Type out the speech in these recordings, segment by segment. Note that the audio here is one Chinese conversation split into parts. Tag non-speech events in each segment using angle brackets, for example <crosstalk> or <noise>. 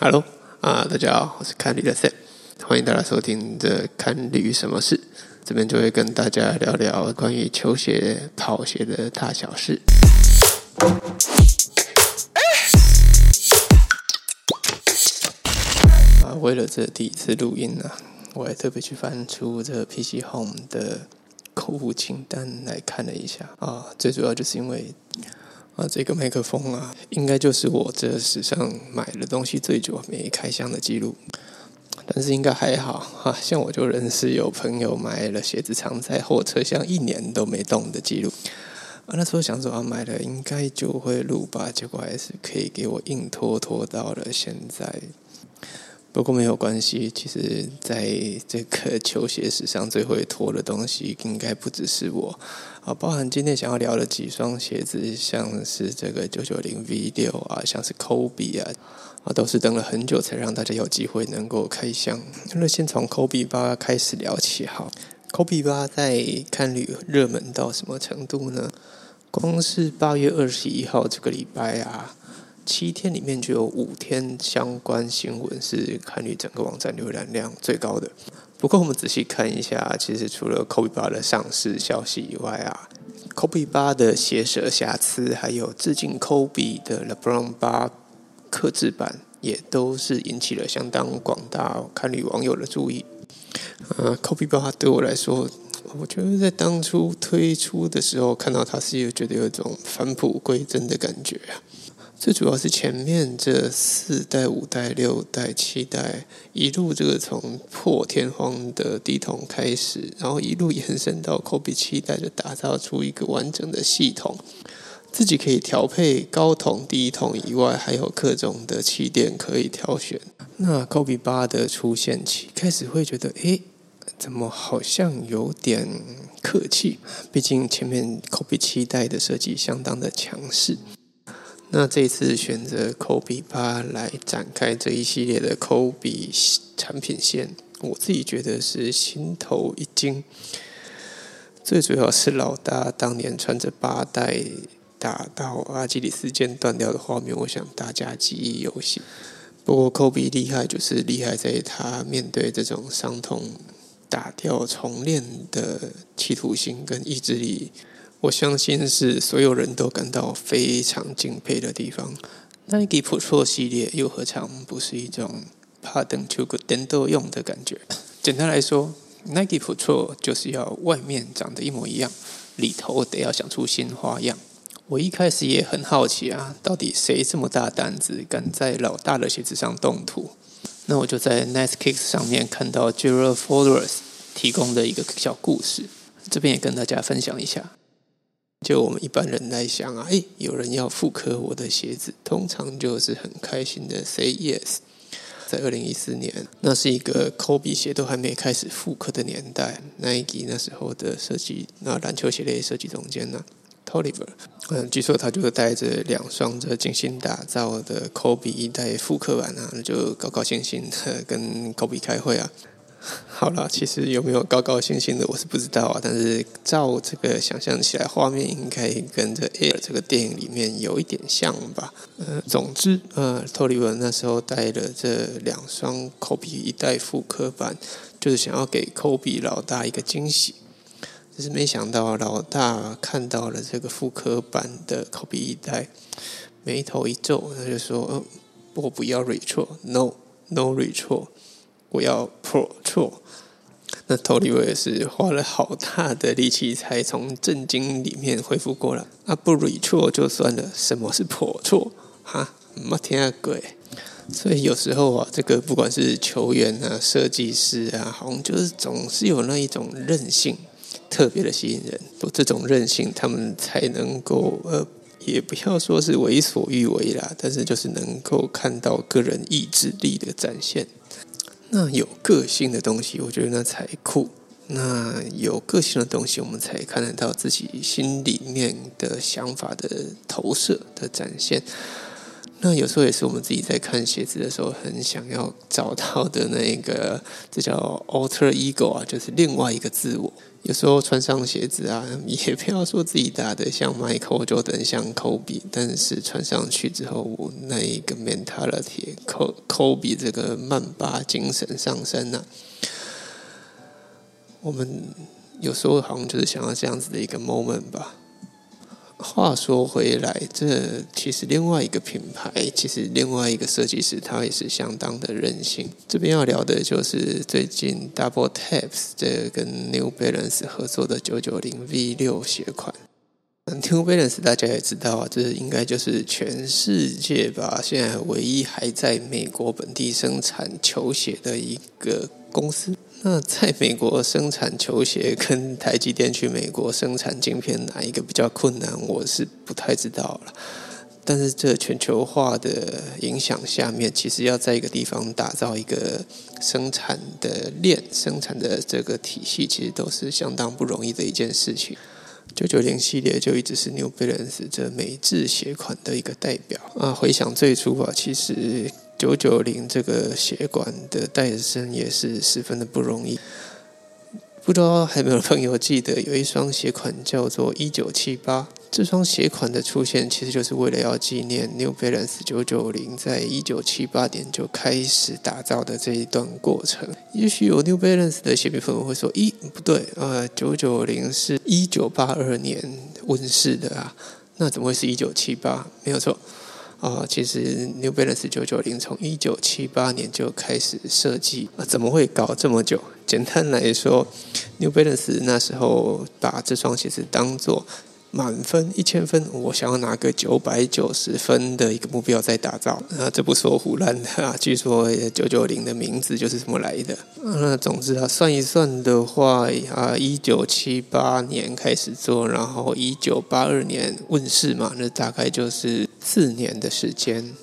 Hello 啊，大家好，我是看驴的 Sam，欢迎大家收听这看驴什么事。这边就会跟大家聊聊关于球鞋、跑鞋的大小事。啊，为了这第一次录音呢，我还特别去翻出这 PC Home 的购物清单来看了一下。啊，最主要就是因为。啊，这个麦克风啊，应该就是我这史上买的东西最久没开箱的记录。但是应该还好哈，像我就认识有朋友买了鞋子藏在货车厢一年都没动的记录。啊，那时候想说啊，买了应该就会录吧，结果还是可以给我硬拖拖到了现在。不过没有关系，其实在这个球鞋史上最会拖的东西，应该不只是我啊，包含今天想要聊的几双鞋子，像是这个九九零 V 六啊，像是 Kobe 啊，啊，都是等了很久才让大家有机会能够开箱。那先从 Kobe 八开始聊起，好，Kobe 八在看旅热门到什么程度呢？光是八月二十一号这个礼拜啊。七天里面就有五天相关新闻是看你整个网站浏览量最高的。不过我们仔细看一下，其实除了 Kobe 八的上市消息以外啊，Kobe 八的鞋舌瑕疵，还有致敬 Kobe 的 LeBron 八刻制版，也都是引起了相当广大看女网友的注意。呃，Kobe 八对我来说，我觉得在当初推出的时候看到它是有觉得有一种返璞归真的感觉啊。最主要是前面这四代、五代、六代、七代，一路这个从破天荒的低筒开始，然后一路延伸到 Kobe 七代，就打造出一个完整的系统，自己可以调配高筒、低筒以外，还有各种的气垫可以挑选。那 Kobe 八的出现期开始会觉得，诶，怎么好像有点客气？毕竟前面 Kobe 七代的设计相当的强势。那这次选择 Kobe 八来展开这一系列的 Kobe 产品线，我自己觉得是心头一惊。最主要是老大当年穿着八代打到阿基里斯腱断掉的画面，我想大家记忆犹新。不过 Kobe 厉害就是厉害在他面对这种伤痛打掉重练的企图心跟意志力。我相信是所有人都感到非常敬佩的地方。Nike Pro 系列又何尝不是一种怕等球个电动用的感觉？简单来说，Nike Pro 就是要外面长得一模一样，里头得要想出新花样。我一开始也很好奇啊，到底谁这么大胆子，敢在老大的鞋子上动土？那我就在 Nice Kicks 上面看到 Gerald Flores 提供的一个小故事，这边也跟大家分享一下。就我们一般人来想啊，诶，有人要复刻我的鞋子，通常就是很开心的 say yes。在二零一四年，那是一个 Kobe 鞋都还没开始复刻的年代，Nike 那时候的设计，那篮球鞋类设计总监呢，Toliver，嗯，据说他就带着两双这精心打造的 Kobe 一代复刻版啊，就高高兴兴的跟 Kobe 开会啊。<laughs> 好了，其实有没有高高兴兴的，我是不知道啊。但是照这个想象起来，画面应该跟这《Air》这个电影里面有一点像吧。呃，总之，呃，托里文那时候带了这两双 Kobe 一代复刻版，就是想要给 Kobe 老大一个惊喜。只是没想到老大看到了这个复刻版的 Kobe 一代，眉头一皱，他就说：“嗯，我不要 retro，no，no retro。”我要 Pro 错，那托里我也是花了好大的力气才从震惊里面恢复过来。啊，不 re 错就算了，什么是 Pro 错？哈，没天啊鬼！所以有时候啊，这个不管是球员啊、设计师啊，好像就是总是有那一种韧性，特别的吸引人。有这种韧性，他们才能够呃，也不要说是为所欲为啦，但是就是能够看到个人意志力的展现。那有个性的东西，我觉得那才酷。那有个性的东西，我们才看得到自己心里面的想法的投射的展现。那有时候也是我们自己在看鞋子的时候，很想要找到的那个，这叫 alter ego 啊，就是另外一个自我。有时候穿上鞋子啊，<laughs> 也不要说自己打的像 Michael 就等像 Kobe，但是穿上去之后，我那一个 mentality，Kobe 这个曼巴精神上升啊，我们有时候好像就是想要这样子的一个 moment 吧。话说回来，这其实另外一个品牌，其实另外一个设计师，他也是相当的任性。这边要聊的就是最近 Double Taps 这跟 New Balance 合作的九九零 V 六鞋款。New Balance 大家也知道啊，这应该就是全世界吧，现在唯一还在美国本地生产球鞋的一个公司。那在美国生产球鞋，跟台积电去美国生产晶片，哪一个比较困难？我是不太知道了。但是这全球化的影响下面，其实要在一个地方打造一个生产的链、生产的这个体系，其实都是相当不容易的一件事情。九九零系列就一直是 New Balance 这美制鞋款的一个代表啊。回想最初啊，其实。九九零这个鞋管的诞生也是十分的不容易，不知道还有没有朋友记得有一双鞋款叫做一九七八？这双鞋款的出现其实就是为了要纪念 New Balance 九九零在一九七八年就开始打造的这一段过程。也许有 New Balance 的鞋迷朋友会说：“咦，不对，呃，九九零是一九八二年问世的啊，那怎么会是一九七八？没有错。”啊，其实 New Balance 九九零从一九七八年就开始设计，啊，怎么会搞这么久？简单来说，New Balance 那时候把这双鞋子当做。满分一千分，我想要拿个九百九十分的一个目标在打造。啊，这不是我胡乱的啊！<laughs> 据说九九零的名字就是这么来的。啊那总之啊，算一算的话啊，一九七八年开始做，然后一九八二年问世嘛，那大概就是四年的时间。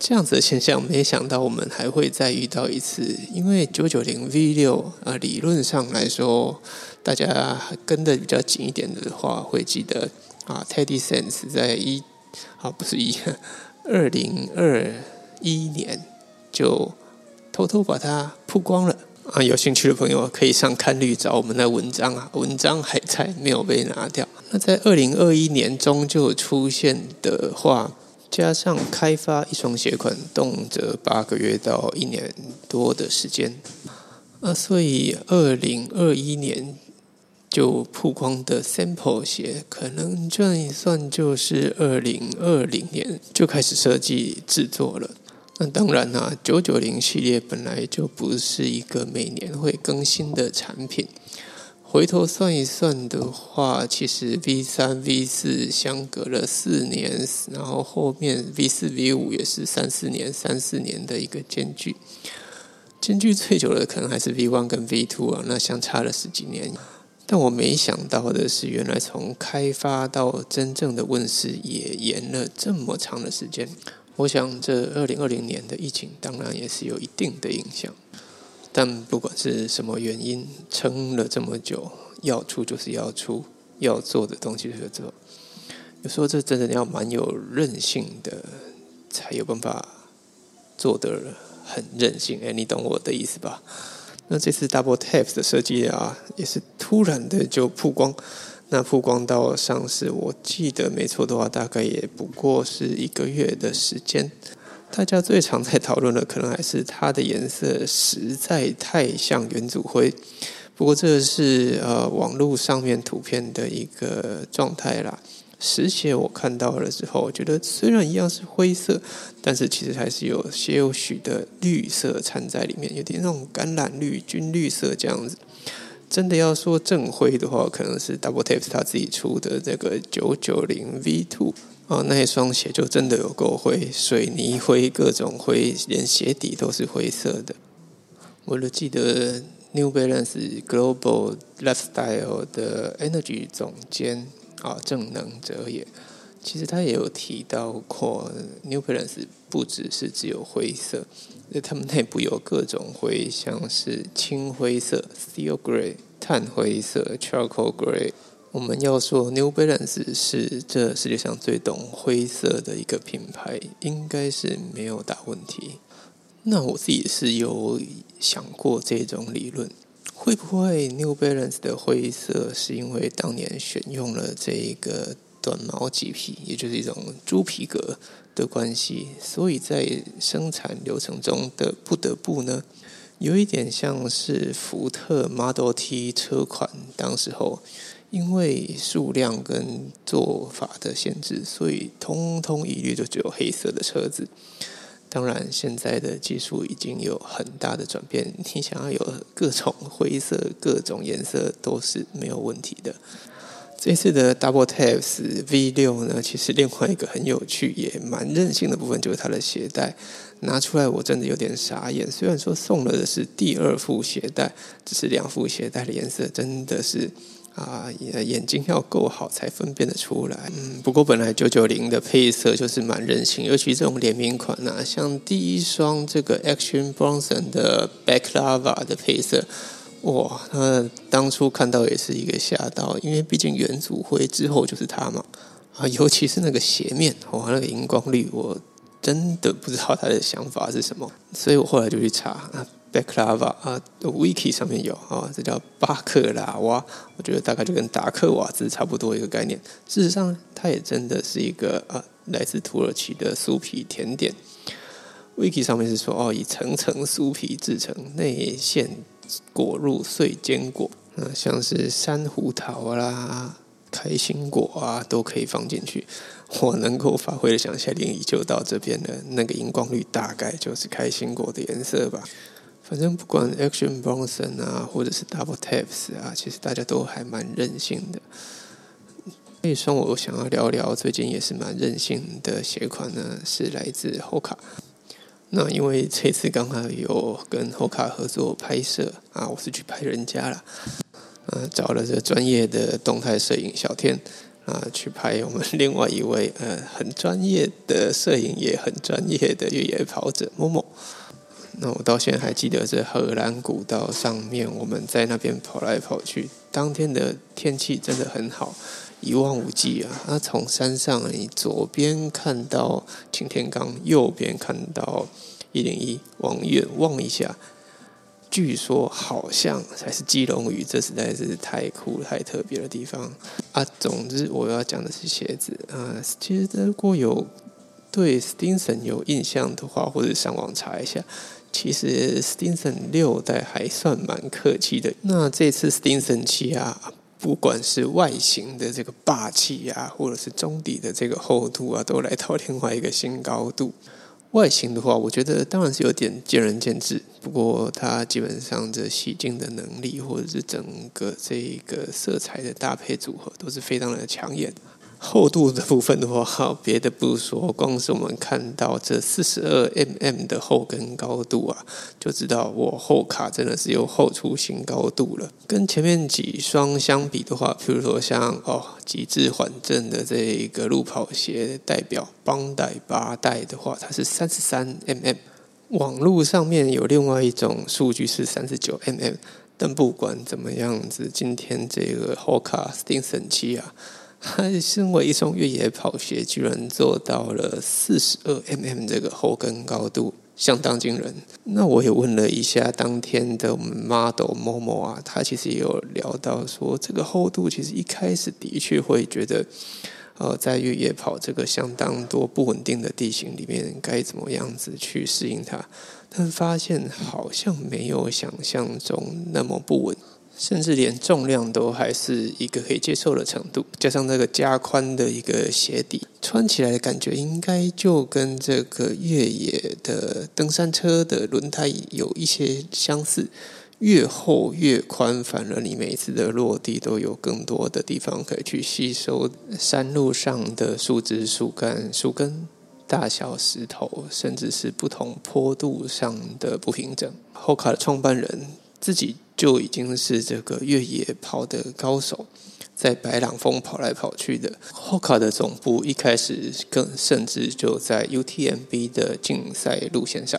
这样子的现象，没想到我们还会再遇到一次。因为九九零 V 六啊，理论上来说。大家跟的比较紧一点的话，会记得啊，Teddy Sense 在一啊不是一 <laughs> 二零二一年就偷偷把它曝光了啊。有兴趣的朋友可以上看绿找我们的文章啊，文章还在没有被拿掉。那在二零二一年中就出现的话，加上开发一双鞋款，动辄八个月到一年多的时间啊，所以二零二一年。就曝光的 sample 鞋，可能这样一算，就是二零二零年就开始设计制作了。那当然啦，九九零系列本来就不是一个每年会更新的产品。回头算一算的话，其实 V 三、V 四相隔了四年，然后后面 V 四、V 五也是三四年、三四年的一个间距。间距最久的可能还是 V one 跟 V two 啊，那相差了十几年。但我没想到的是，原来从开发到真正的问世也延了这么长的时间。我想，这二零二零年的疫情当然也是有一定的影响。但不管是什么原因，撑了这么久，要出就是要出，要做的东西就是做。有时候这真的要蛮有韧性的，才有办法做的很任性。哎，你懂我的意思吧？那这次 Double Taps 的设计啊，也是突然的就曝光。那曝光到上市，我记得没错的话，大概也不过是一个月的时间。大家最常在讨论的，可能还是它的颜色实在太像元祖灰。不过这是呃网络上面图片的一个状态啦。实鞋我看到了之后，我觉得虽然一样是灰色，但是其实还是有些有许的绿色掺在里面，有点那种橄榄绿、军绿色这样子。真的要说正灰的话，可能是 Double Taps 他自己出的这个九九零 V Two 哦，那一双鞋就真的有够灰，水泥灰、各种灰，连鞋底都是灰色的。我都记得 New Balance Global Lifestyle 的 Energy 总监。啊，正能者也。其实他也有提到过，New Balance 不只是只有灰色，那他们内部有各种灰，像是青灰色 （Steel Gray）、炭灰色 （Charcoal Gray）、我们要说 New Balance 是这世界上最懂灰色的一个品牌，应该是没有大问题。那我自己是有想过这种理论，会不会 New Balance 的灰色是因为当年选用了这一个短毛麂皮，也就是一种猪皮革的关系，所以在生产流程中的不得不呢？有一点像是福特 Model T 车款，当时候因为数量跟做法的限制，所以通通一律就只有黑色的车子。当然，现在的技术已经有很大的转变，你想要有各种灰色、各种颜色都是没有问题的。这次的 Double Taps V 六呢，其实另外一个很有趣也蛮任性的部分，就是它的鞋带拿出来，我真的有点傻眼。虽然说送了的是第二副鞋带，只是两副鞋带的颜色真的是啊，眼睛要够好才分辨得出来。嗯，不过本来九九零的配色就是蛮任性，尤其这种联名款啊，像第一双这个 Action Bronson 的 Back Lava 的配色。哇，那当初看到也是一个吓到，因为毕竟元祖灰之后就是它嘛，啊，尤其是那个鞋面，哇，那个荧光绿，我真的不知道他的想法是什么，所以我后来就去查啊，Backlava 啊，Wiki 上面有啊，这叫巴克拉瓦，我觉得大概就跟达克瓦兹差不多一个概念。事实上，它也真的是一个啊，来自土耳其的酥皮甜点。Wiki 上面是说哦，以层层酥皮制成，内馅。果入碎坚果，啊像是山胡桃啦、开心果啊，都可以放进去。我能够发挥的想象力就到这边了。那个荧光绿大概就是开心果的颜色吧。反正不管 Action Bronson 啊，或者是 Double Taps 啊，其实大家都还蛮任性的。那双我想要聊聊最近也是蛮任性的鞋款呢，是来自 Hoka。那因为这次刚好有跟后卡合作拍摄啊，我是去拍人家了，啊，找了这专业的动态摄影小天啊，去拍我们另外一位呃很专业的摄影也很专业的越野跑者某某。那我到现在还记得这荷兰古道上面，我们在那边跑来跑去，当天的天气真的很好。一望无际啊！那从山上，你左边看到擎天岗，右边看到一零一，往远望一下，据说好像才是基隆屿，这实在是太酷、太特别的地方啊！总之，我要讲的是鞋子啊。其实如果有对 Stinson 有印象的话，或者上网查一下，其实 Stinson 六代还算蛮客气的。那这次 Stinson 七啊。不管是外形的这个霸气啊，或者是中底的这个厚度啊，都来到另外一个新高度。外形的话，我觉得当然是有点见仁见智。不过它基本上这洗净的能力，或者是整个这个色彩的搭配组合，都是非常的抢眼。厚度的部分的话，别的不说，光是我们看到这四十二 mm 的后跟高度啊，就知道我后卡真的是又厚出新高度了。跟前面几双相比的话，譬如说像哦极致缓震的这个路跑鞋代表邦代八代的话，它是三十三 mm。网络上面有另外一种数据是三十九 mm，但不管怎么样子，今天这个后卡 Stinson 七啊。<laughs> 他身为一双越野跑鞋，居然做到了四十二 mm 这个后跟高度，相当惊人。那我也问了一下当天的我们 model 某某啊，他其实也有聊到说，这个厚度其实一开始的确会觉得，呃，在越野跑这个相当多不稳定的地形里面，该怎么样子去适应它，但发现好像没有想象中那么不稳。甚至连重量都还是一个可以接受的程度，加上那个加宽的一个鞋底，穿起来的感觉应该就跟这个越野的登山车的轮胎有一些相似。越厚越宽，反而你每一次的落地都有更多的地方可以去吸收山路上的树枝、树干、树根、大小石头，甚至是不同坡度上的不平整。后卡的创办人自己。就已经是这个越野跑的高手，在白朗峰跑来跑去的。Hoka 的总部一开始更甚至就在 UTMB 的竞赛路线上。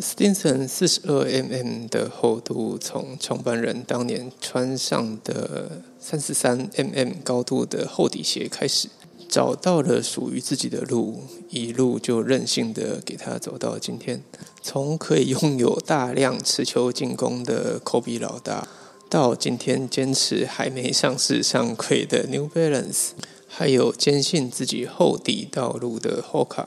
Stinson 四十二 mm 的厚度，从创办人当年穿上的三十三 mm 高度的厚底鞋开始，找到了属于自己的路，一路就任性的给他走到今天。从可以拥有大量持球进攻的 Kobe 老大，到今天坚持还没上市上柜的 New Balance，还有坚信自己厚底道路的 Hoka，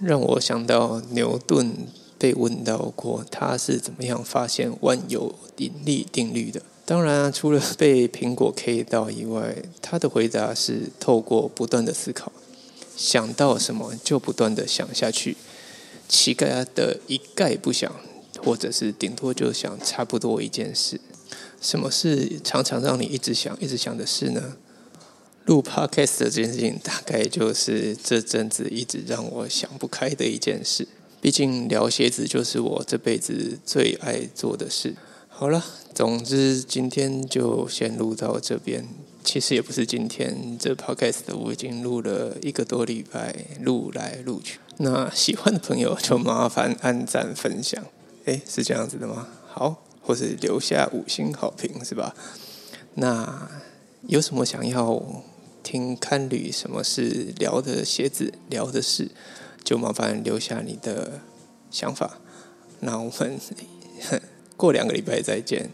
让我想到牛顿。被问到过他是怎么样发现万有引力定律的？当然，除了被苹果 K 到以外，他的回答是透过不断的思考，想到什么就不断的想下去。乞丐的一概不想，或者是顶多就想差不多一件事。什么是常常让你一直想、一直想的事呢？录 Podcast 这件事情，大概就是这阵子一直让我想不开的一件事。毕竟聊鞋子就是我这辈子最爱做的事。好了，总之今天就先录到这边。其实也不是今天，这 podcast 我已经录了一个多礼拜，录来录去。那喜欢的朋友就麻烦按赞分享。诶，是这样子的吗？好，或是留下五星好评是吧？那有什么想要听看旅什么是聊的鞋子聊的事？就麻烦留下你的想法，那我们 <laughs> 过两个礼拜再见。